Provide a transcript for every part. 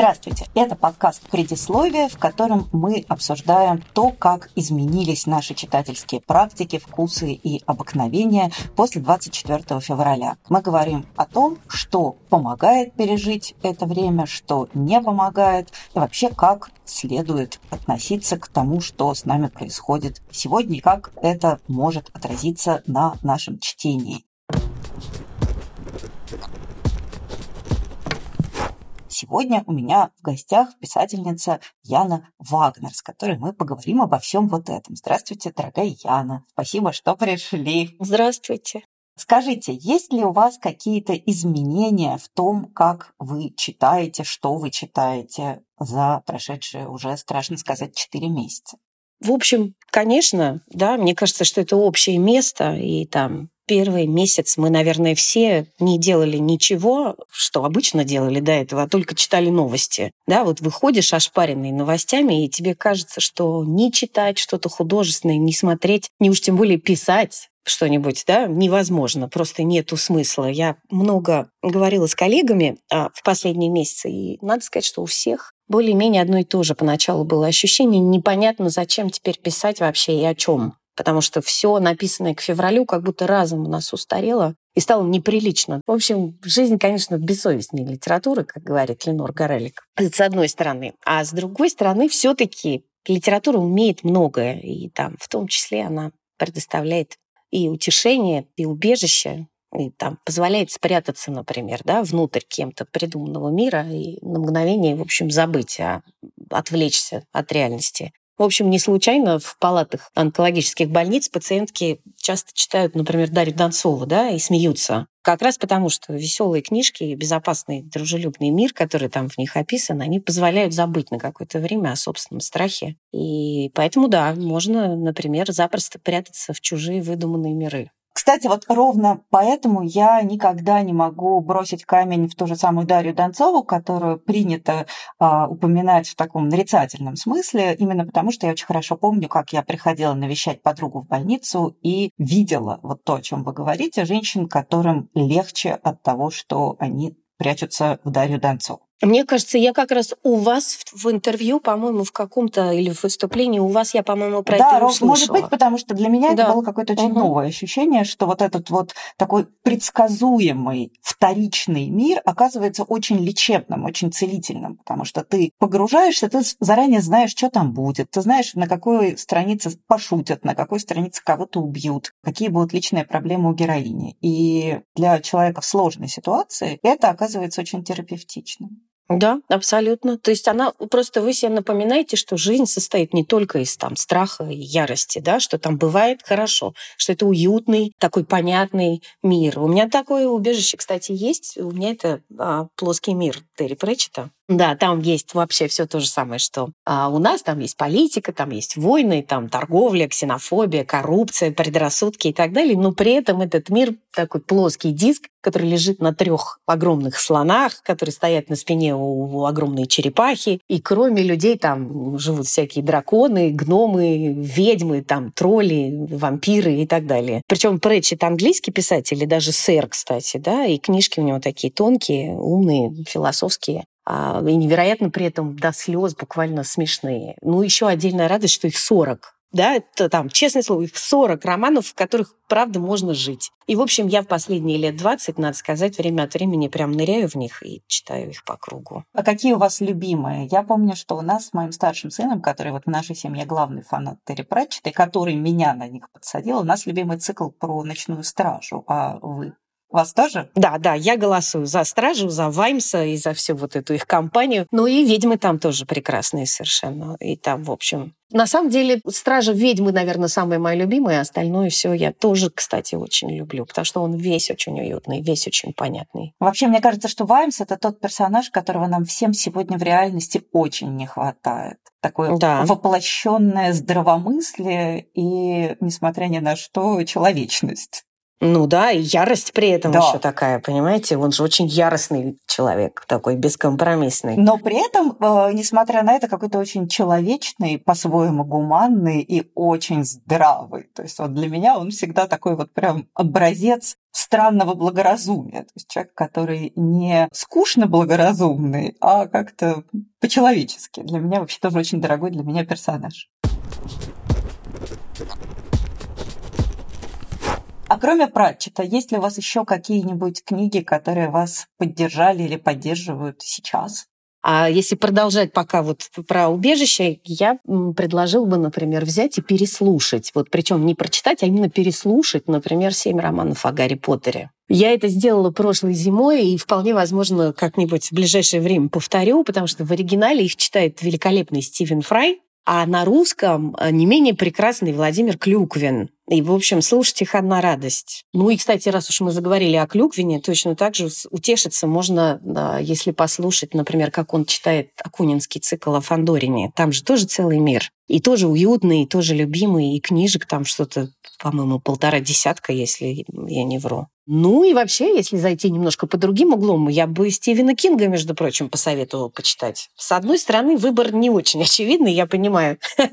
Здравствуйте! Это подкаст «Предисловие», в котором мы обсуждаем то, как изменились наши читательские практики, вкусы и обыкновения после 24 февраля. Мы говорим о том, что помогает пережить это время, что не помогает, и вообще как следует относиться к тому, что с нами происходит сегодня, и как это может отразиться на нашем чтении. Сегодня у меня в гостях писательница Яна Вагнер, с которой мы поговорим обо всем вот этом. Здравствуйте, дорогая Яна. Спасибо, что пришли. Здравствуйте. Скажите, есть ли у вас какие-то изменения в том, как вы читаете, что вы читаете за прошедшие уже, страшно сказать, 4 месяца? В общем, конечно, да, мне кажется, что это общее место, и там первый месяц мы, наверное, все не делали ничего, что обычно делали до этого, а только читали новости. Да, вот выходишь ошпаренный новостями, и тебе кажется, что не читать что-то художественное, не смотреть, не уж тем более писать что-нибудь, да, невозможно, просто нету смысла. Я много говорила с коллегами а, в последние месяцы, и надо сказать, что у всех более-менее одно и то же поначалу было ощущение, непонятно, зачем теперь писать вообще и о чем потому что все написанное к февралю как будто разом у нас устарело и стало неприлично. В общем, жизнь, конечно, бессовестнее литературы, как говорит Ленор Горелик, с одной стороны. А с другой стороны, все таки литература умеет многое, и там в том числе она предоставляет и утешение, и убежище, и там позволяет спрятаться, например, да, внутрь кем-то придуманного мира и на мгновение, в общем, забыть, а отвлечься от реальности. В общем, не случайно в палатах онкологических больниц пациентки часто читают, например, Дарью Донцову, да, и смеются. Как раз потому, что веселые книжки и безопасный, дружелюбный мир, который там в них описан, они позволяют забыть на какое-то время о собственном страхе. И поэтому, да, можно, например, запросто прятаться в чужие выдуманные миры. Кстати, вот ровно поэтому я никогда не могу бросить камень в ту же самую Дарью Донцову, которую принято а, упоминать в таком нарицательном смысле, именно потому что я очень хорошо помню, как я приходила навещать подругу в больницу и видела вот то, о чем вы говорите, женщин, которым легче от того, что они прячутся в Дарью Донцову. Мне кажется, я как раз у вас в интервью, по-моему, в каком-то или в выступлении у вас я, по-моему, про да, это услышала. может быть, потому что для меня да. это было какое-то очень угу. новое ощущение, что вот этот вот такой предсказуемый вторичный мир оказывается очень лечебным, очень целительным, потому что ты погружаешься, ты заранее знаешь, что там будет, ты знаешь, на какой странице пошутят, на какой странице кого-то убьют, какие будут личные проблемы у героини. И для человека в сложной ситуации это оказывается очень терапевтичным. Да, абсолютно. То есть она просто вы себе напоминаете, что жизнь состоит не только из там страха и ярости, да, что там бывает хорошо, что это уютный, такой понятный мир. У меня такое убежище, кстати, есть. У меня это а, плоский мир Терри Претчета. Да, там есть вообще все то же самое, что а у нас там есть политика, там есть войны, там торговля, ксенофобия, коррупция, предрассудки и так далее. Но при этом этот мир такой плоский диск, который лежит на трех огромных слонах, которые стоят на спине у, у огромной черепахи. И кроме людей там живут всякие драконы, гномы, ведьмы, там тролли, вампиры и так далее. Причем Претчет английский писатель, и даже сэр, кстати, да, и книжки у него такие тонкие, умные, философские. А, и невероятно при этом до слез буквально смешные. Ну, еще отдельная радость, что их 40. Да, это там, честное слово, их 40 романов, в которых, правда, можно жить. И, в общем, я в последние лет 20, надо сказать, время от времени прям ныряю в них и читаю их по кругу. А какие у вас любимые? Я помню, что у нас с моим старшим сыном, который вот в нашей семье главный фанат Терри Пратчета, и который меня на них подсадил, у нас любимый цикл про ночную стражу. А вы? Вас тоже? Да, да, я голосую за Стражу, за Ваймса и за всю вот эту их компанию. Ну и ведьмы там тоже прекрасные совершенно. И там, в общем, на самом деле, «Стража ведьмы», наверное, самые мои любимые, а остальное все я тоже, кстати, очень люблю, потому что он весь очень уютный, весь очень понятный. Вообще, мне кажется, что Ваймс — это тот персонаж, которого нам всем сегодня в реальности очень не хватает. Такое да. воплощенное здравомыслие и, несмотря ни на что, человечность. Ну да, и ярость при этом да. еще такая, понимаете? Он же очень яростный человек, такой бескомпромиссный. Но при этом, э, несмотря на это, какой-то очень человечный, по-своему гуманный и очень здравый. То есть вот для меня он всегда такой вот прям образец странного благоразумия. То есть человек, который не скучно благоразумный, а как-то по-человечески. Для меня вообще тоже очень дорогой для меня персонаж. А кроме Пратчета, есть ли у вас еще какие-нибудь книги, которые вас поддержали или поддерживают сейчас? А если продолжать пока вот про убежище, я предложил бы, например, взять и переслушать. Вот причем не прочитать, а именно переслушать, например, семь романов о Гарри Поттере. Я это сделала прошлой зимой и вполне возможно как-нибудь в ближайшее время повторю, потому что в оригинале их читает великолепный Стивен Фрай, а на русском э, не менее прекрасный Владимир Клюквин. И, в общем, слушать их одна радость. Ну и, кстати, раз уж мы заговорили о Клюквине, точно так же утешиться можно, если послушать, например, как он читает Акунинский цикл о Фандорине. Там же тоже целый мир. И тоже уютный, и тоже любимый, и книжек там что-то, по-моему, полтора десятка, если я не вру. Ну и вообще, если зайти немножко по другим углом, я бы Стивена Кинга, между прочим, посоветовала почитать. С одной стороны, выбор не очень очевидный, я понимаю.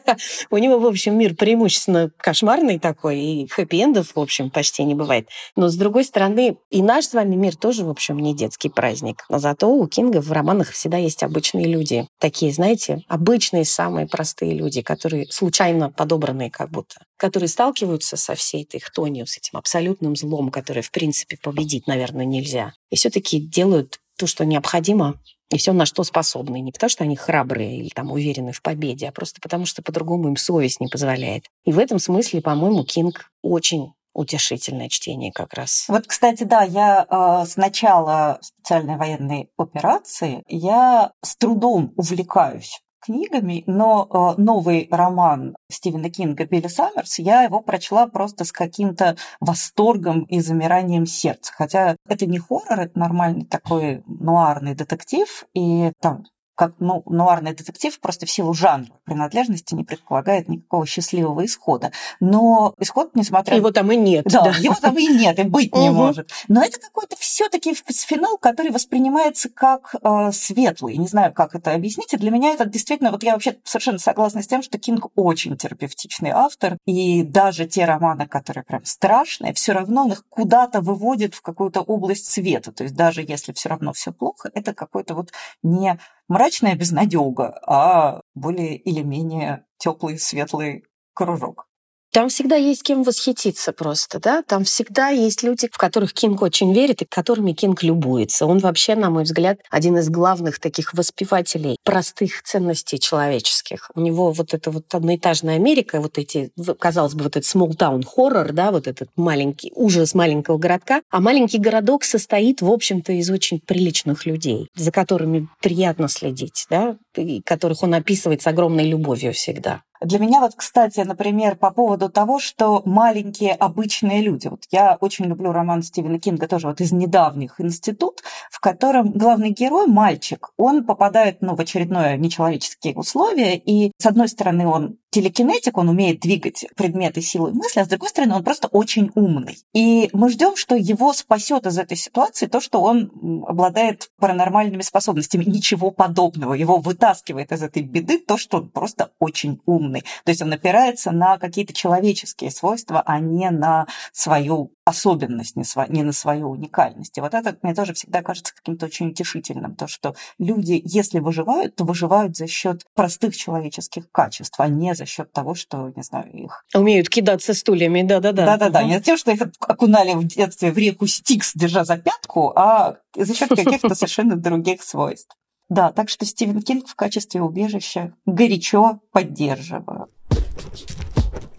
У него, в общем, мир преимущественно кошмарный такой, и хэппи-эндов, в общем, почти не бывает. Но, с другой стороны, и наш с вами мир тоже, в общем, не детский праздник. Но зато у Кинга в романах всегда есть обычные люди. Такие, знаете, обычные, самые простые люди, которые случайно подобранные как будто которые сталкиваются со всей этой хтонью, с этим абсолютным злом, которое, в принципе, победить, наверное, нельзя. И все-таки делают то, что необходимо, и все, на что способны. Не потому, что они храбрые или там уверены в победе, а просто потому, что по-другому им совесть не позволяет. И в этом смысле, по-моему, Кинг очень утешительное чтение как раз. Вот, кстати, да, я э, с начала специальной военной операции я с трудом увлекаюсь книгами, но э, новый роман Стивена Кинга «Билли Саммерс» я его прочла просто с каким-то восторгом и замиранием сердца. Хотя это не хоррор, это нормальный такой нуарный детектив, и там как ну, нуарный детектив просто в силу жанра принадлежности не предполагает никакого счастливого исхода. Но исход, несмотря... Его там и нет. Да, да. его там и нет, и быть не может. Но это какой-то все таки финал, который воспринимается как э, светлый. Не знаю, как это объяснить. И для меня это действительно... Вот я вообще совершенно согласна с тем, что Кинг очень терапевтичный автор. И даже те романы, которые прям страшные, все равно он их куда-то выводит в какую-то область света. То есть даже если все равно все плохо, это какой-то вот не мрачная безнадега, а более или менее теплый, светлый кружок. Там всегда есть кем восхититься просто, да? Там всегда есть люди, в которых Кинг очень верит и которыми Кинг любуется. Он вообще, на мой взгляд, один из главных таких воспевателей простых ценностей человеческих. У него вот эта вот одноэтажная Америка, вот эти, казалось бы, вот этот small town horror, да, вот этот маленький ужас маленького городка. А маленький городок состоит, в общем-то, из очень приличных людей, за которыми приятно следить, да, которых он описывает с огромной любовью всегда. Для меня вот, кстати, например, по поводу того, что маленькие обычные люди. Вот я очень люблю роман Стивена Кинга, тоже вот из недавних «Институт», в котором главный герой, мальчик, он попадает ну, в очередное нечеловеческие условия, и с одной стороны он телекинетик, он умеет двигать предметы силой мысли, а с другой стороны, он просто очень умный. И мы ждем, что его спасет из этой ситуации то, что он обладает паранормальными способностями. Ничего подобного. Его вытаскивает из этой беды то, что он просто очень умный. То есть он опирается на какие-то человеческие свойства, а не на свою особенность, не, на свою уникальность. И вот это мне тоже всегда кажется каким-то очень утешительным, то, что люди, если выживают, то выживают за счет простых человеческих качеств, а не за счет того, что, не знаю, их... Умеют кидаться стульями, да-да-да. Да-да-да, не за тем, что их окунали в детстве в реку Стикс, держа за пятку, а за счет каких-то совершенно других свойств. Да, так что Стивен Кинг в качестве убежища горячо поддерживаю.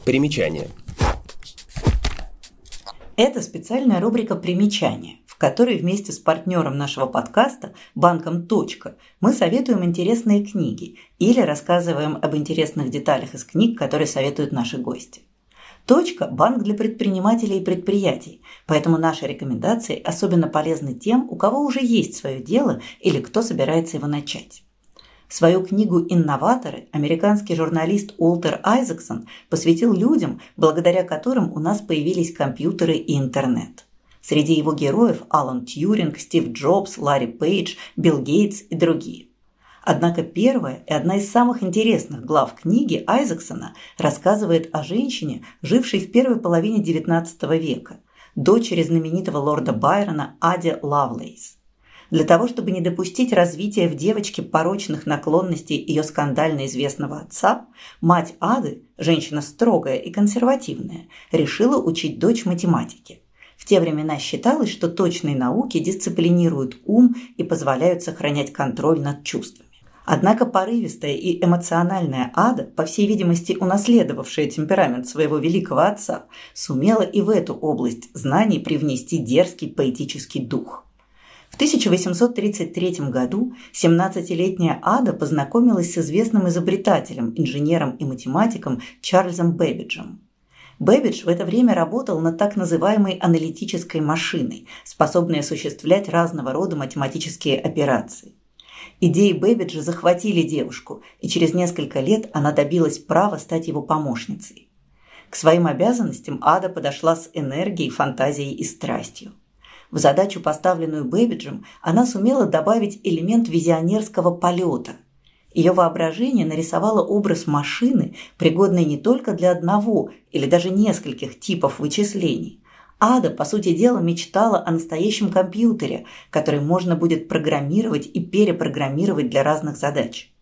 Примечание. Это специальная рубрика «Примечания», которой вместе с партнером нашего подкаста, банком «Точка», мы советуем интересные книги или рассказываем об интересных деталях из книг, которые советуют наши гости. «Точка» – банк для предпринимателей и предприятий, поэтому наши рекомендации особенно полезны тем, у кого уже есть свое дело или кто собирается его начать. Свою книгу «Инноваторы» американский журналист Уолтер Айзексон посвятил людям, благодаря которым у нас появились компьютеры и интернет. Среди его героев Алан Тьюринг, Стив Джобс, Ларри Пейдж, Билл Гейтс и другие. Однако первая и одна из самых интересных глав книги Айзексона рассказывает о женщине, жившей в первой половине XIX века, дочери знаменитого лорда Байрона Аде Лавлейс. Для того, чтобы не допустить развития в девочке порочных наклонностей ее скандально известного отца, мать Ады, женщина строгая и консервативная, решила учить дочь математике. Те времена считалось, что точные науки дисциплинируют ум и позволяют сохранять контроль над чувствами. Однако порывистая и эмоциональная Ада, по всей видимости унаследовавшая темперамент своего великого отца, сумела и в эту область знаний привнести дерзкий поэтический дух – в 1833 году 17-летняя Ада познакомилась с известным изобретателем, инженером и математиком Чарльзом Бэббиджем. Бэббидж в это время работал над так называемой аналитической машиной, способной осуществлять разного рода математические операции. Идеи Бэббиджа захватили девушку, и через несколько лет она добилась права стать его помощницей. К своим обязанностям Ада подошла с энергией, фантазией и страстью. В задачу, поставленную Бэбиджем, она сумела добавить элемент визионерского полета. Ее воображение нарисовало образ машины, пригодной не только для одного или даже нескольких типов вычислений. Ада, по сути дела, мечтала о настоящем компьютере, который можно будет программировать и перепрограммировать для разных задач.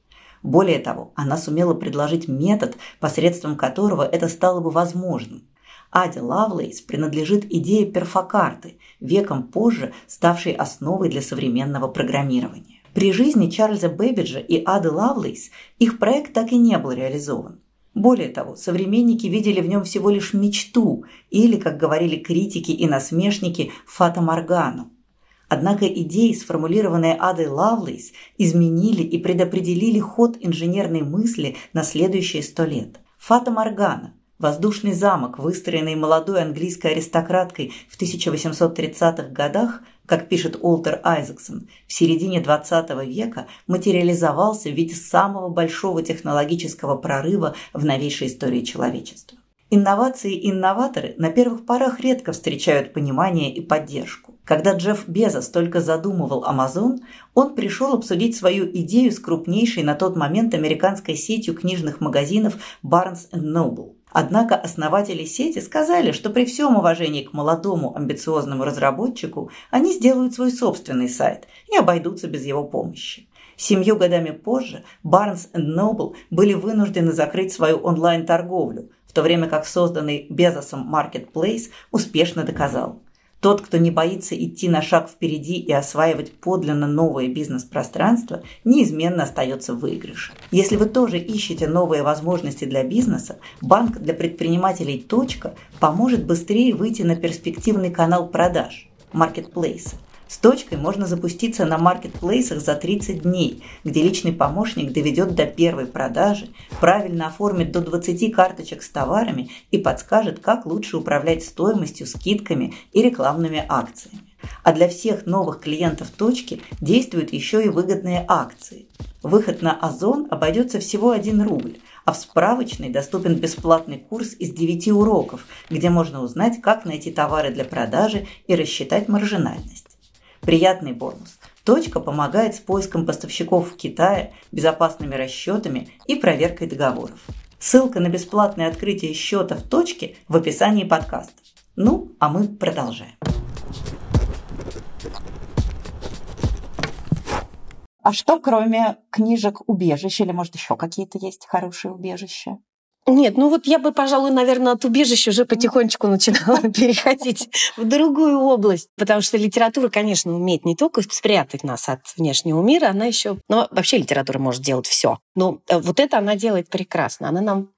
Более того, она сумела предложить метод, посредством которого это стало бы возможным – Аде Лавлейс принадлежит идея перфокарты, веком позже ставшей основой для современного программирования. При жизни Чарльза Бэббиджа и Ады Лавлейс их проект так и не был реализован. Более того, современники видели в нем всего лишь мечту или, как говорили критики и насмешники, фата Моргану. Однако идеи, сформулированные Адой Лавлейс, изменили и предопределили ход инженерной мысли на следующие сто лет. Фата Моргана Воздушный замок, выстроенный молодой английской аристократкой в 1830-х годах, как пишет Уолтер Айзексон, в середине XX века материализовался в виде самого большого технологического прорыва в новейшей истории человечества. Инновации и инноваторы на первых порах редко встречают понимание и поддержку. Когда Джефф Безос только задумывал Amazon, он пришел обсудить свою идею с крупнейшей на тот момент американской сетью книжных магазинов Barnes Noble. Однако основатели сети сказали, что при всем уважении к молодому амбициозному разработчику они сделают свой собственный сайт и обойдутся без его помощи. Семью годами позже Barnes Noble были вынуждены закрыть свою онлайн-торговлю, в то время как созданный Безосом Marketplace успешно доказал – тот, кто не боится идти на шаг впереди и осваивать подлинно новое бизнес-пространство, неизменно остается в выигрыше. Если вы тоже ищете новые возможности для бизнеса, банк для предпринимателей «Точка» поможет быстрее выйти на перспективный канал продаж – маркетплейсы. С точкой можно запуститься на маркетплейсах за 30 дней, где личный помощник доведет до первой продажи, правильно оформит до 20 карточек с товарами и подскажет, как лучше управлять стоимостью, скидками и рекламными акциями. А для всех новых клиентов точки действуют еще и выгодные акции. Выход на Озон обойдется всего 1 рубль, а в справочной доступен бесплатный курс из 9 уроков, где можно узнать, как найти товары для продажи и рассчитать маржинальность. Приятный бонус. Точка помогает с поиском поставщиков в Китае, безопасными расчетами и проверкой договоров. Ссылка на бесплатное открытие счета в точке в описании подкаста. Ну, а мы продолжаем. А что, кроме книжек убежища, или, может, еще какие-то есть хорошие убежища? Нет, ну вот я бы, пожалуй, наверное, от убежища уже потихонечку начинала переходить в другую область, потому что литература, конечно, умеет не только спрятать нас от внешнего мира, она еще, ну вообще литература может делать все. Но э, вот это она делает прекрасно. Она нам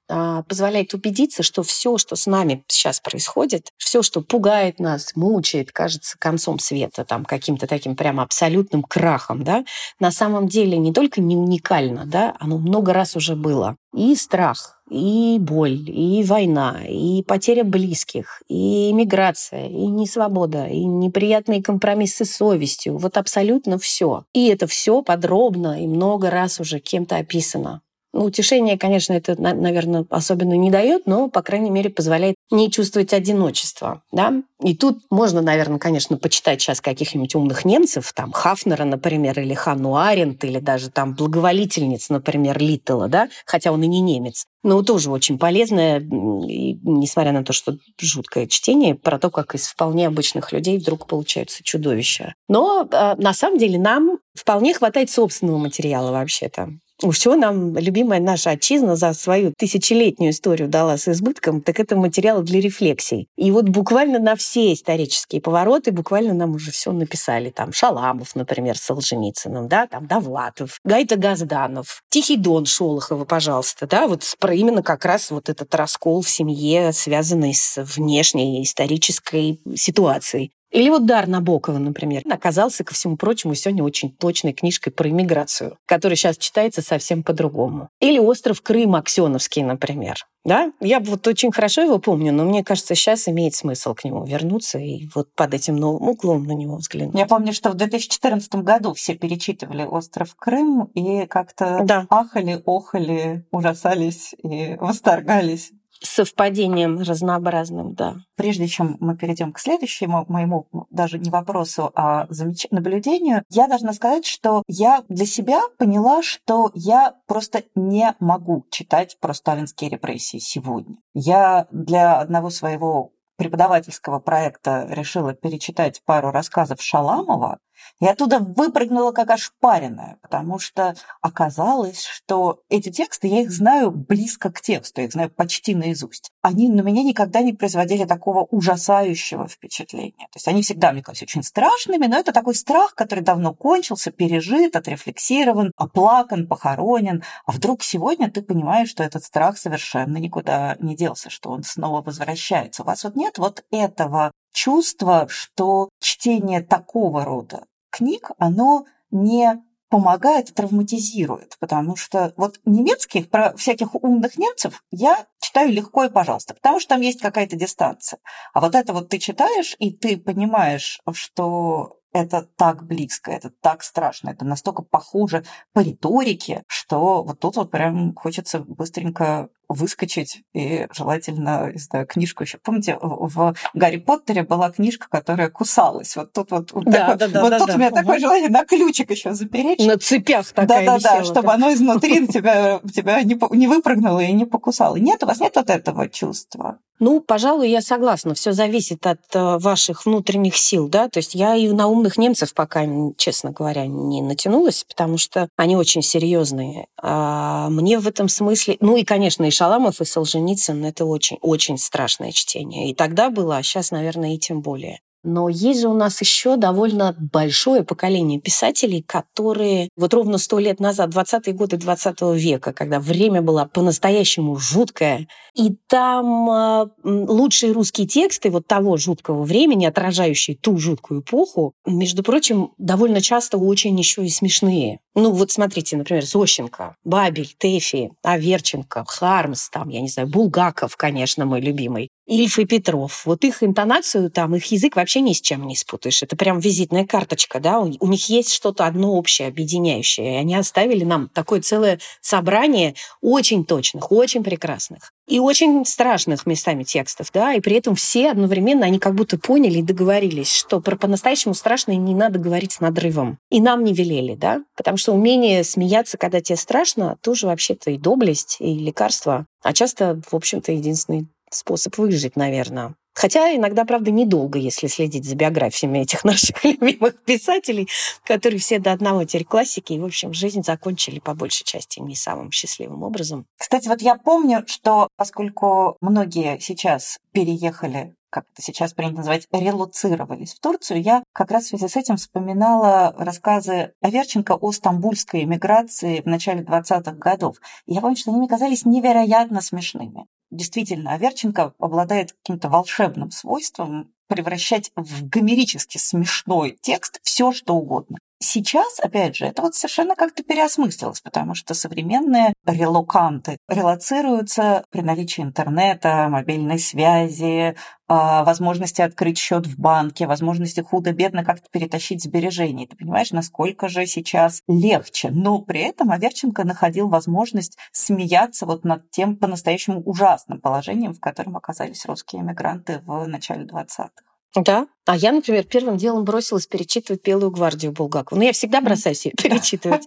позволяет убедиться, что все, что с нами сейчас происходит, все, что пугает нас, мучает, кажется концом света, там каким-то таким прямо абсолютным крахом, да, на самом деле не только не уникально, да, оно много раз уже было. И страх, и боль, и война, и потеря близких, и миграция, и несвобода, и неприятные компромиссы с совестью. Вот абсолютно все. И это все подробно и много раз уже кем-то описано. Ну, утешение, конечно, это, наверное, особенно не дает, но, по крайней мере, позволяет не чувствовать одиночество. Да? И тут можно, наверное, конечно, почитать сейчас каких-нибудь умных немцев, там Хафнера, например, или Ханну Аренд, или даже там благоволительниц, например, Литтела, да, хотя он и не немец. Но тоже очень полезное, и, несмотря на то, что жуткое чтение, про то, как из вполне обычных людей вдруг получаются чудовища. Но э, на самом деле нам вполне хватает собственного материала вообще-то. Уж чего нам любимая наша отчизна за свою тысячелетнюю историю дала с избытком, так это материал для рефлексий. И вот буквально на все исторические повороты буквально нам уже все написали. Там Шаламов, например, с Солженицыным, да, там Довлатов, Гайта Газданов, Тихий Дон Шолохова, пожалуйста, да, вот про именно как раз вот этот раскол в семье, связанный с внешней исторической ситуацией. Или вот Дар Набокова, например, оказался, ко всему прочему, сегодня очень точной книжкой про иммиграцию, которая сейчас читается совсем по-другому. Или «Остров Крым» Аксеновский, например. Да, я вот очень хорошо его помню, но мне кажется, сейчас имеет смысл к нему вернуться и вот под этим новым углом на него взглянуть. Я помню, что в 2014 году все перечитывали «Остров Крым» и как-то да. ахали, охали, ужасались и восторгались совпадением разнообразным, да. Прежде чем мы перейдем к следующему моему даже не вопросу, а замеч... наблюдению, я должна сказать, что я для себя поняла, что я просто не могу читать про сталинские репрессии сегодня. Я для одного своего преподавательского проекта решила перечитать пару рассказов Шаламова, и оттуда выпрыгнула как ошпаренная, потому что оказалось, что эти тексты, я их знаю близко к тексту, я их знаю почти наизусть. Они на меня никогда не производили такого ужасающего впечатления. То есть они всегда мне казались очень страшными, но это такой страх, который давно кончился, пережит, отрефлексирован, оплакан, похоронен. А вдруг сегодня ты понимаешь, что этот страх совершенно никуда не делся, что он снова возвращается. У вас вот нет вот этого чувство, что чтение такого рода книг, оно не помогает, травматизирует, потому что вот немецких, про всяких умных немцев я читаю легко и пожалуйста, потому что там есть какая-то дистанция. А вот это вот ты читаешь, и ты понимаешь, что это так близко, это так страшно, это настолько похоже по риторике, что вот тут вот прям хочется быстренько выскочить и желательно, не знаю, книжку еще. Помните, в Гарри Поттере была книжка, которая кусалась. Вот тут вот, вот, да, такой, да, да, вот да, тут да. у меня угу. такое желание на ключик еще запереть. На цепях такая Да, да, да, чтобы оно изнутри тебя, тебя не, не выпрыгнуло и не покусало. Нет, у вас нет вот этого чувства. Ну, пожалуй, я согласна. Все зависит от э, ваших внутренних сил, да. То есть я и на умных немцев пока, честно говоря, не натянулась, потому что они очень серьезные. А мне в этом смысле, ну и, конечно, и Шаламов, и Солженицын — это очень-очень страшное чтение. И тогда было, а сейчас, наверное, и тем более. Но есть же у нас еще довольно большое поколение писателей, которые вот ровно сто лет назад, 20-е годы 20 века, когда время было по-настоящему жуткое, и там э, лучшие русские тексты вот того жуткого времени, отражающие ту жуткую эпоху, между прочим, довольно часто очень еще и смешные. Ну вот смотрите, например, Зощенко, Бабель, Тэфи, Аверченко, Хармс, там, я не знаю, Булгаков, конечно, мой любимый. Ильф и Петров. Вот их интонацию, там, их язык вообще ни с чем не спутаешь. Это прям визитная карточка, да, у, у них есть что-то одно общее, объединяющее. И они оставили нам такое целое собрание очень точных, очень прекрасных и очень страшных местами текстов, да, и при этом все одновременно, они как будто поняли и договорились, что про по-настоящему страшное не надо говорить с надрывом. И нам не велели, да, потому что умение смеяться, когда тебе страшно, тоже вообще-то и доблесть, и лекарство, а часто, в общем-то, единственный способ выжить, наверное. Хотя иногда, правда, недолго, если следить за биографиями этих наших любимых писателей, которые все до одного теперь классики, и, в общем, жизнь закончили по большей части не самым счастливым образом. Кстати, вот я помню, что поскольку многие сейчас переехали как это сейчас принято называть, релуцировались в Турцию, я как раз в связи с этим вспоминала рассказы Аверченко о стамбульской эмиграции в начале 20-х годов. И я помню, что они мне казались невероятно смешными. Действительно, Аверченко обладает каким-то волшебным свойством превращать в гомерически смешной текст все, что угодно. Сейчас, опять же, это вот совершенно как-то переосмыслилось, потому что современные релоканты релацируются при наличии интернета, мобильной связи, а, возможности открыть счет в банке, возможности худо-бедно как-то перетащить сбережения. Ты понимаешь, насколько же сейчас легче. Но при этом Аверченко находил возможность смеяться вот над тем по-настоящему ужасным положением, в котором оказались русские эмигранты в начале 20-х. Да. А я, например, первым делом бросилась перечитывать «Белую гвардию» Булгакова. Ну, я всегда бросаюсь ее перечитывать,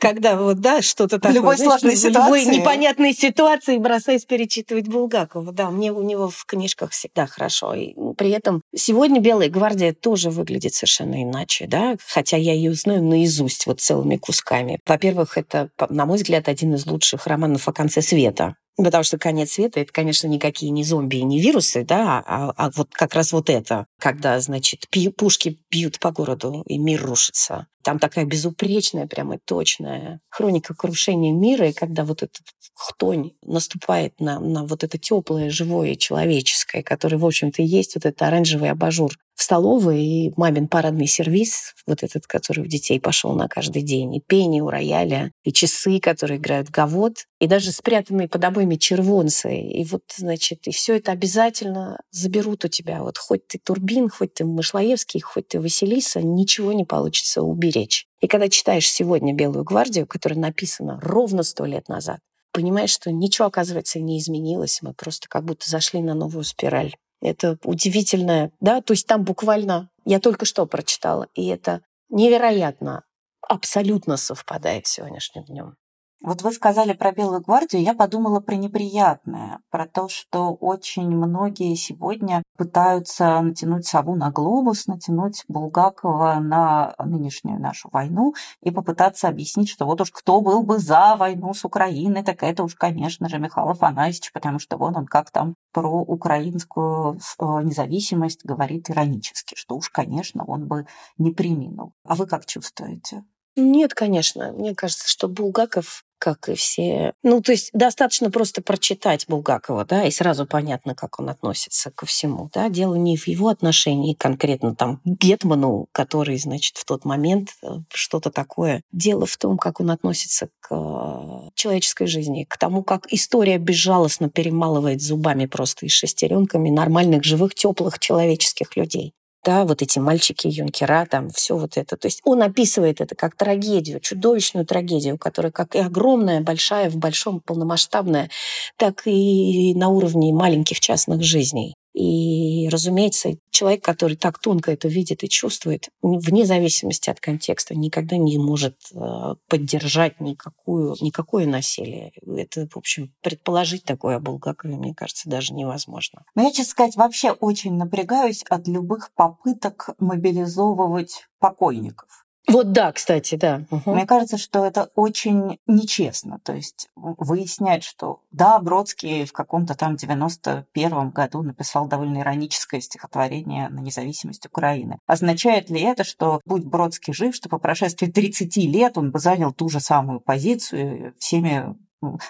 когда вот, да, что-то такое. В любой сложной ситуации. Любой непонятной ситуации бросаюсь перечитывать Булгакова. Да, мне у него в книжках всегда хорошо. И при этом сегодня «Белая гвардия» тоже выглядит совершенно иначе, да, хотя я ее знаю наизусть вот целыми кусками. Во-первых, это, на мой взгляд, один из лучших романов о конце света Потому что конец света это, конечно, никакие не зомби и не вирусы, да, а, а вот как раз вот это, когда, значит, пью, пушки бьют по городу и мир рушится. Там такая безупречная, прямо точная хроника крушения мира, и когда вот этот хтонь наступает на, на вот это теплое, живое, человеческое, которое, в общем-то, есть вот этот оранжевый абажур в столовой, и мамин парадный сервис, вот этот, который у детей пошел на каждый день, и пение у рояля, и часы, которые играют гавот, и даже спрятанные под обоими червонцы. И вот, значит, и все это обязательно заберут у тебя. Вот хоть ты Турбин, хоть ты Мышлоевский, хоть ты Василиса, ничего не получится уберечь. И когда читаешь сегодня «Белую гвардию», которая написана ровно сто лет назад, понимаешь, что ничего, оказывается, не изменилось. Мы просто как будто зашли на новую спираль. Это удивительное, да, то есть там буквально, я только что прочитала, и это невероятно, абсолютно совпадает с сегодняшним днем. Вот вы сказали про Белую гвардию, я подумала про неприятное, про то, что очень многие сегодня пытаются натянуть сову на глобус, натянуть Булгакова на нынешнюю нашу войну и попытаться объяснить, что вот уж кто был бы за войну с Украиной, так это уж, конечно же, Михаил Афанасьевич, потому что вон он как там про украинскую э, независимость говорит иронически, что уж, конечно, он бы не приминул. А вы как чувствуете? Нет, конечно. Мне кажется, что Булгаков как и все. Ну, то есть достаточно просто прочитать Булгакова, да, и сразу понятно, как он относится ко всему, да. Дело не в его отношении конкретно там к Гетману, который, значит, в тот момент э, что-то такое. Дело в том, как он относится к человеческой жизни, к тому, как история безжалостно перемалывает зубами просто и шестеренками нормальных, живых, теплых человеческих людей да, вот эти мальчики, юнкера, там все вот это. То есть он описывает это как трагедию, чудовищную трагедию, которая как и огромная, большая, в большом, полномасштабная, так и на уровне маленьких частных жизней. И, разумеется, человек, который так тонко это видит и чувствует, вне зависимости от контекста, никогда не может э, поддержать никакую, никакое насилие. Это, в общем, предположить такое о Булгакове, мне кажется, даже невозможно. Но я, честно сказать, вообще очень напрягаюсь от любых попыток мобилизовывать покойников. Вот да, кстати, да. Угу. Мне кажется, что это очень нечестно. То есть выяснять, что да, Бродский в каком-то там 91-м году написал довольно ироническое стихотворение на независимость Украины. Означает ли это, что будь Бродский жив, что по прошествии 30 лет он бы занял ту же самую позицию всеми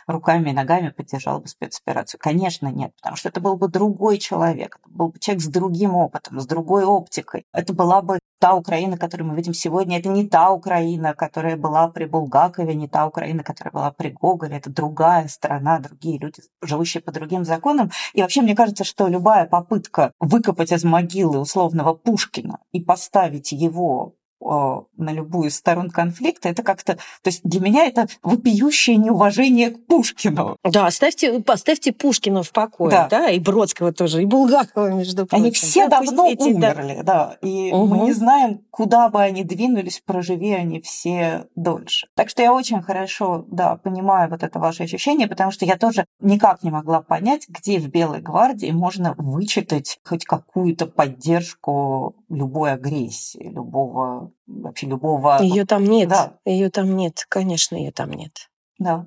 руками и ногами поддержал бы спецоперацию? Конечно, нет, потому что это был бы другой человек, это был бы человек с другим опытом, с другой оптикой. Это была бы та Украина, которую мы видим сегодня, это не та Украина, которая была при Булгакове, не та Украина, которая была при Гоголе, это другая страна, другие люди, живущие по другим законам. И вообще мне кажется, что любая попытка выкопать из могилы условного Пушкина и поставить его на любую из сторон конфликта, это как-то... То есть для меня это вопиющее неуважение к Пушкину. Да, оставьте, поставьте Пушкина в покое, да. да, и Бродского тоже, и Булгакова, между прочим. Они все да, давно эти, умерли, да, да и угу. мы не знаем, куда бы они двинулись, проживи они все дольше. Так что я очень хорошо, да, понимаю вот это ваше ощущение, потому что я тоже никак не могла понять, где в Белой гвардии можно вычитать хоть какую-то поддержку любой агрессии, любого вообще любого... Ее там нет. Да. Ее там нет. Конечно, ее там нет. Да.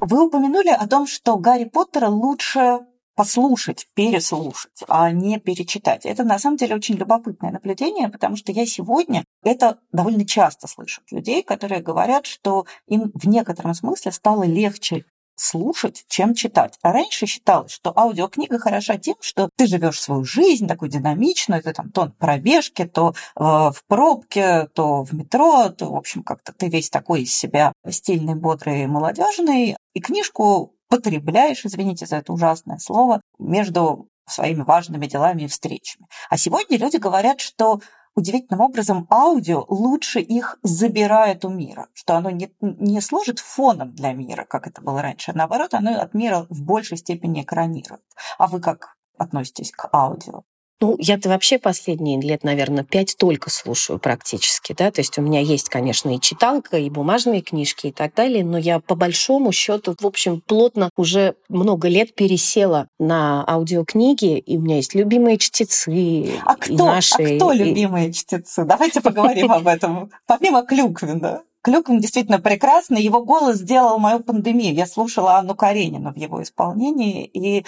Вы упомянули о том, что Гарри Поттера лучше послушать, переслушать, а не перечитать. Это на самом деле очень любопытное наблюдение, потому что я сегодня это довольно часто слышу от людей, которые говорят, что им в некотором смысле стало легче слушать, чем читать. А раньше считалось, что аудиокнига хороша тем, что ты живешь свою жизнь такую динамичную, ты там то на пробежке, то э, в пробке, то в метро, то, в общем, как-то ты весь такой из себя стильный, бодрый, молодежный, и книжку потребляешь, извините за это ужасное слово, между своими важными делами и встречами. А сегодня люди говорят, что удивительным образом аудио лучше их забирает у мира, что оно не, не служит фоном для мира, как это было раньше, наоборот, оно от мира в большей степени экранирует. А вы как относитесь к аудио? Ну, я-то вообще последние лет, наверное, пять только слушаю практически, да, то есть у меня есть, конечно, и читалка, и бумажные книжки и так далее, но я по большому счету, в общем, плотно уже много лет пересела на аудиокниги, и у меня есть любимые чтецы. А кто, наши, а кто любимые чтецы? Давайте поговорим об этом. Помимо Клюквина. Клюквин действительно прекрасный. Его голос сделал мою пандемию. Я слушала Анну Каренину в его исполнении, и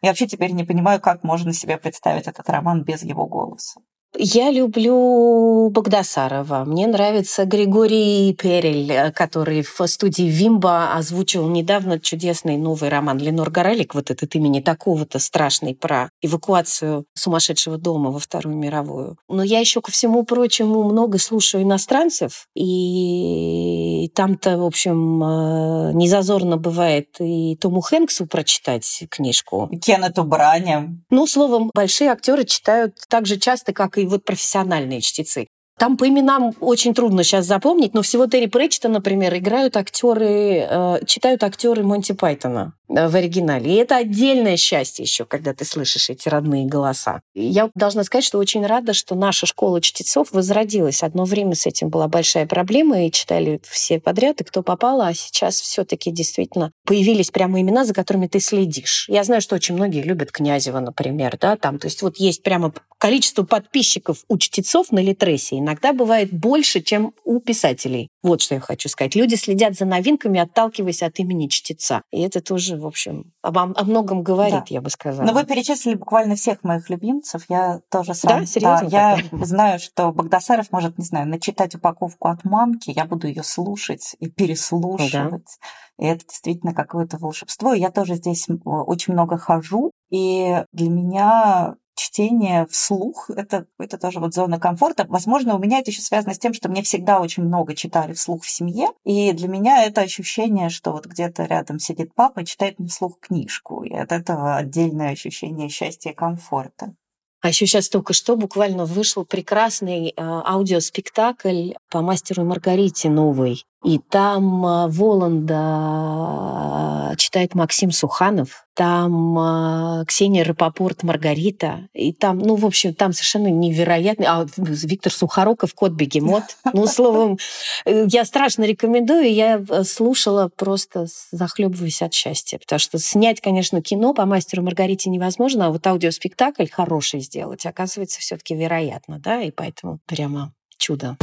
я вообще теперь не понимаю, как можно себе представить этот роман без его голоса. Я люблю Богдасарова. Мне нравится Григорий Перель, который в студии Вимба озвучил недавно чудесный новый роман Ленор Горелик, вот этот имени такого-то страшный про эвакуацию сумасшедшего дома во Вторую мировую. Но я еще ко всему прочему много слушаю иностранцев, и там-то, в общем, э, незазорно бывает и Тому Хэнксу прочитать книжку. Кеннету Бране. Ну, словом, большие актеры читают так же часто, как и и вот профессиональные чтецы. Там по именам очень трудно сейчас запомнить, но всего Терри Претчета, например, играют актеры, э, читают актеры Монти Пайтона. Э, в оригинале. И это отдельное счастье еще, когда ты слышишь эти родные голоса. Я должна сказать, что очень рада, что наша школа чтецов возродилась. Одно время с этим была большая проблема, и читали все подряд, и кто попало, а сейчас все-таки действительно появились прямо имена, за которыми ты следишь. Я знаю, что очень многие любят Князева, например, да, там, то есть вот есть прямо количество подписчиков у чтецов на Литресе иногда бывает больше, чем у писателей. Вот что я хочу сказать. Люди следят за новинками, отталкиваясь от имени чтеца. И это тоже в общем, об, о многом говорит, да. я бы сказала. Но вы перечислили буквально всех моих любимцев. Я тоже сам. Да, серьезно? Да, я знаю, что Богдасаров может, не знаю, начитать упаковку от мамки, я буду ее слушать и переслушивать. Да. И это действительно какое-то волшебство. Я тоже здесь очень много хожу. И для меня чтение вслух — это, это тоже вот зона комфорта. Возможно, у меня это еще связано с тем, что мне всегда очень много читали вслух в семье, и для меня это ощущение, что вот где-то рядом сидит папа и читает мне вслух книжку, и от этого отдельное ощущение счастья и комфорта. А еще сейчас только что буквально вышел прекрасный э, аудиоспектакль по мастеру Маргарите новый. И там э, Воланда э, читает Максим Суханов, там э, Ксения Рапопорт Маргарита, и там, ну, в общем, там совершенно невероятный, а Виктор Сухоруков Кот Бегемот. Ну, словом, я страшно рекомендую, я слушала просто захлебываясь от счастья, потому что снять, конечно, кино по мастеру Маргарите невозможно, а вот аудиоспектакль хороший сделать, оказывается, все-таки вероятно, да, и поэтому прямо чудо.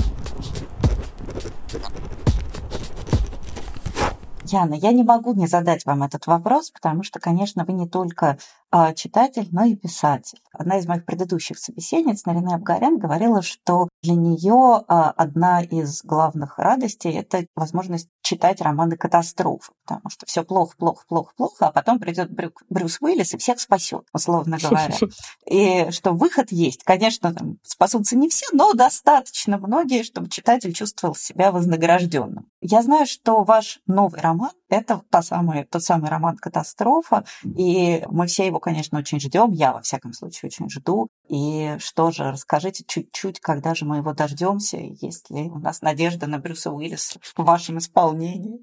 Яна, я не могу не задать вам этот вопрос, потому что, конечно, вы не только читатель, но и писатель. Одна из моих предыдущих собеседниц, Нарина Абгарян, говорила, что для нее а, одна из главных радостей – это возможность читать романы катастрофы, потому что все плохо, плохо, плохо, плохо, а потом придет Брюк, Брюс Уиллис и всех спасет, условно говоря. И что выход есть. Конечно, там спасутся не все, но достаточно многие, чтобы читатель чувствовал себя вознагражденным. Я знаю, что ваш новый роман – это та самая, тот самый роман «Катастрофа», и мы все его конечно, очень ждем. Я, во всяком случае, очень жду. И что же, расскажите чуть-чуть, когда же мы его дождемся, есть ли у нас надежда на Брюса Уиллиса в вашем исполнении?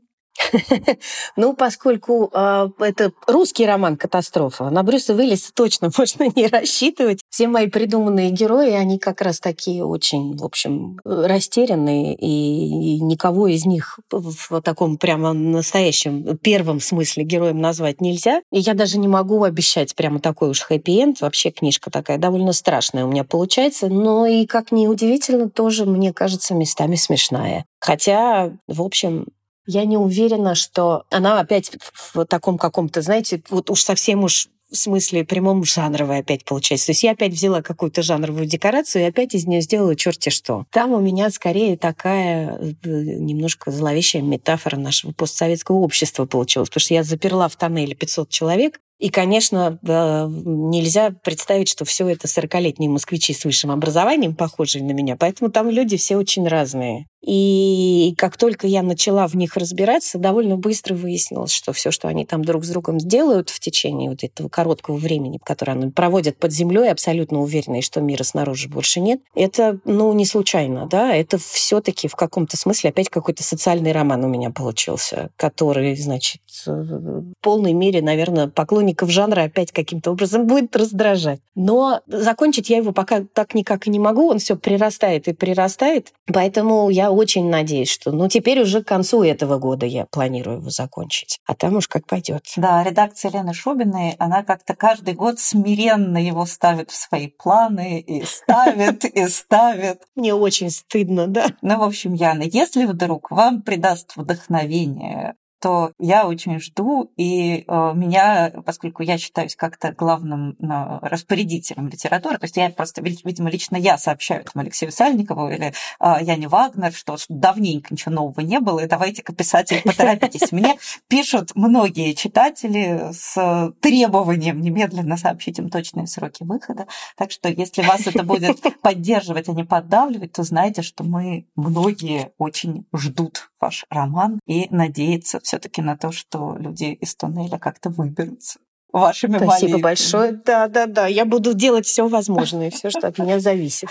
Ну, поскольку э, это русский роман «Катастрофа», на Брюса Уиллиса точно можно не рассчитывать. Все мои придуманные герои, они как раз такие очень, в общем, растерянные, и никого из них в таком прямо настоящем первом смысле героем назвать нельзя. И я даже не могу обещать прямо такой уж хэппи-энд. Вообще книжка такая довольно страшная у меня получается, но и, как ни удивительно, тоже, мне кажется, местами смешная. Хотя, в общем, Я не уверена, что она опять в таком каком-то, знаете, вот уж совсем уж в смысле прямом жанровой опять получается. То есть я опять взяла какую-то жанровую декорацию и опять из нее сделала черти что. Там у меня скорее такая э, немножко зловещая метафора нашего постсоветского общества получилась, потому что я заперла в тоннеле 500 человек, и, конечно, нельзя представить, что все это 40-летние москвичи с высшим образованием, похожие на меня. Поэтому там люди все очень разные. И как только я начала в них разбираться, довольно быстро выяснилось, что все, что они там друг с другом делают в течение вот этого короткого времени, которое они проводят под землей, абсолютно уверенные, что мира снаружи больше нет, это, ну, не случайно, да, это все-таки в каком-то смысле опять какой-то социальный роман у меня получился, который, значит, в полной мере, наверное, поклонников жанра опять каким-то образом будет раздражать. Но закончить я его пока так никак и не могу, он все прирастает и прирастает, поэтому я очень надеюсь, что ну теперь уже к концу этого года я планирую его закончить. А там уж как пойдет. Да, редакция Лены Шубиной, она как-то каждый год смиренно его ставит в свои планы и ставит, и ставит. Мне очень стыдно, да. Ну, в общем, Яна, если вдруг вам придаст вдохновение то я очень жду, и э, меня, поскольку я считаюсь как-то главным э, распорядителем литературы, то есть я просто, видимо, лично я сообщаю этому Алексею Сальникову или э, Яне Вагнер, что давненько ничего нового не было, и давайте-ка, писатель, поторопитесь. Мне пишут многие читатели с требованием немедленно сообщить им точные сроки выхода, так что если вас это будет поддерживать, а не поддавливать, то знайте, что мы многие очень ждут ваш роман и надеются все-таки на то, что люди из туннеля как-то выберутся вашими Спасибо молитвами. большое. Да, да, да. Я буду делать все возможное, все, что от меня зависит.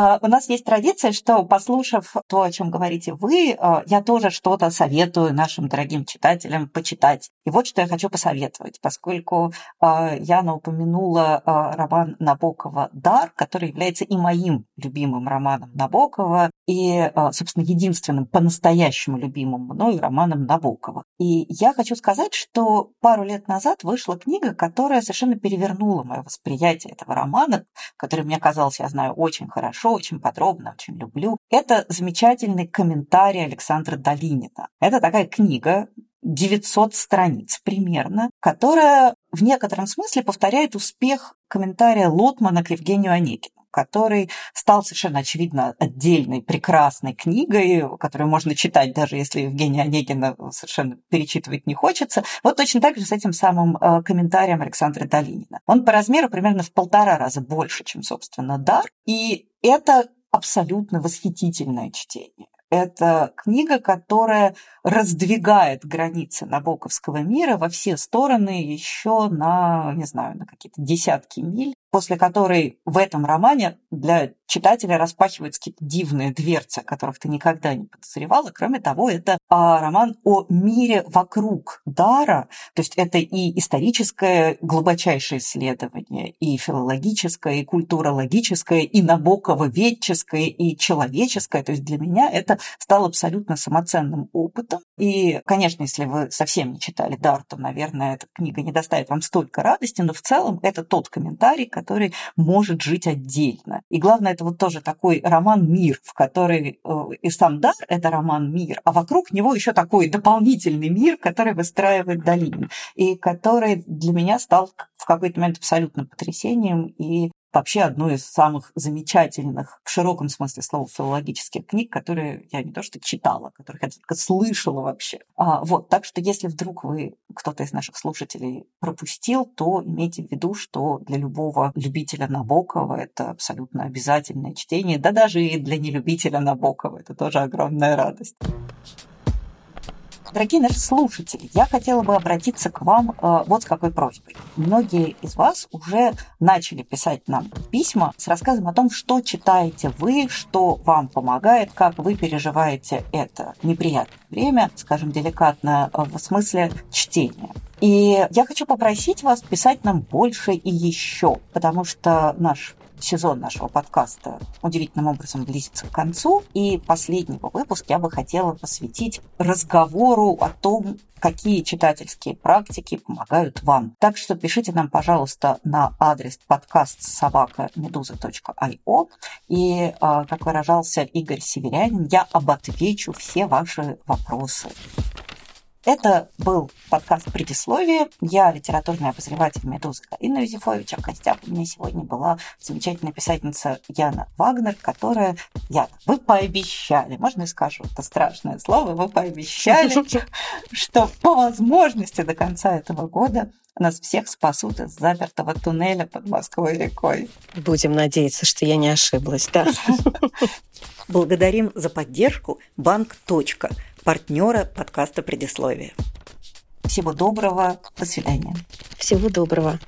А, у нас есть традиция, что, послушав то, о чем говорите вы, а, я тоже что-то советую нашим дорогим читателям почитать. И вот что я хочу посоветовать, поскольку а, Яна упомянула роман Набокова «Дар», который является и моим любимым романом Набокова, и, собственно, единственным по-настоящему любимым мной романом Набокова. И я хочу сказать, что пару лет назад вышла книга, которая совершенно перевернула мое восприятие этого романа, который мне казался, я знаю, очень хорошо, хорошо, очень подробно, очень люблю. Это замечательный комментарий Александра Долинина. Это такая книга, 900 страниц примерно, которая в некотором смысле повторяет успех комментария Лотмана к Евгению Онегину который стал совершенно очевидно отдельной прекрасной книгой, которую можно читать, даже если Евгения Онегина совершенно перечитывать не хочется. Вот точно так же с этим самым э, комментарием Александра Долинина. Он по размеру примерно в полтора раза больше, чем, собственно, «Дар», и это абсолютно восхитительное чтение. Это книга, которая раздвигает границы набоковского мира во все стороны еще на, не знаю, на какие-то десятки миль после которой в этом романе для читателя распахиваются какие-то дивные дверцы, которых ты никогда не подозревала. Кроме того, это а, роман о мире вокруг дара, то есть это и историческое глубочайшее исследование, и филологическое, и культурологическое, и набоково-ветческое, и человеческое. То есть для меня это стало абсолютно самоценным опытом. И, конечно, если вы совсем не читали дар, то, наверное, эта книга не доставит вам столько радости, но в целом это тот комментарий, который может жить отдельно. И главное, это вот тоже такой роман-мир, в который э, и сам дар – это роман-мир, а вокруг него еще такой дополнительный мир, который выстраивает Долинин, и который для меня стал в какой-то момент абсолютно потрясением и вообще одной из самых замечательных, в широком смысле слова, филологических книг, которые я не то что читала, которых я только слышала вообще. А, вот, так что если вдруг вы, кто-то из наших слушателей пропустил, то имейте в виду, что для любого любителя Набокова это абсолютно обязательное чтение, да даже и для нелюбителя Набокова это тоже огромная радость. Дорогие наши слушатели, я хотела бы обратиться к вам э, вот с какой просьбой. Многие из вас уже начали писать нам письма с рассказом о том, что читаете вы, что вам помогает, как вы переживаете это неприятное время, скажем деликатно, э, в смысле чтения. И я хочу попросить вас писать нам больше и еще, потому что наш сезон нашего подкаста удивительным образом близится к концу. И последний выпуск я бы хотела посвятить разговору о том, какие читательские практики помогают вам. Так что пишите нам, пожалуйста, на адрес подкаст собака медуза.io. И, а, как выражался Игорь Северянин, я оботвечу все ваши вопросы. Это был подкаст «Предисловие». Я литературный обозреватель «Медузы» Галина Юзефович. А в гостях у меня сегодня была замечательная писательница Яна Вагнер, которая... Яна, вы пообещали, можно я скажу это страшное слово, вы пообещали, что по возможности до конца этого года нас всех спасут из запертого туннеля под Москвой рекой. Будем надеяться, что я не ошиблась, да. Благодарим за поддержку Банк. Точка партнера подкаста «Предисловие». Всего доброго. До свидания. Всего доброго.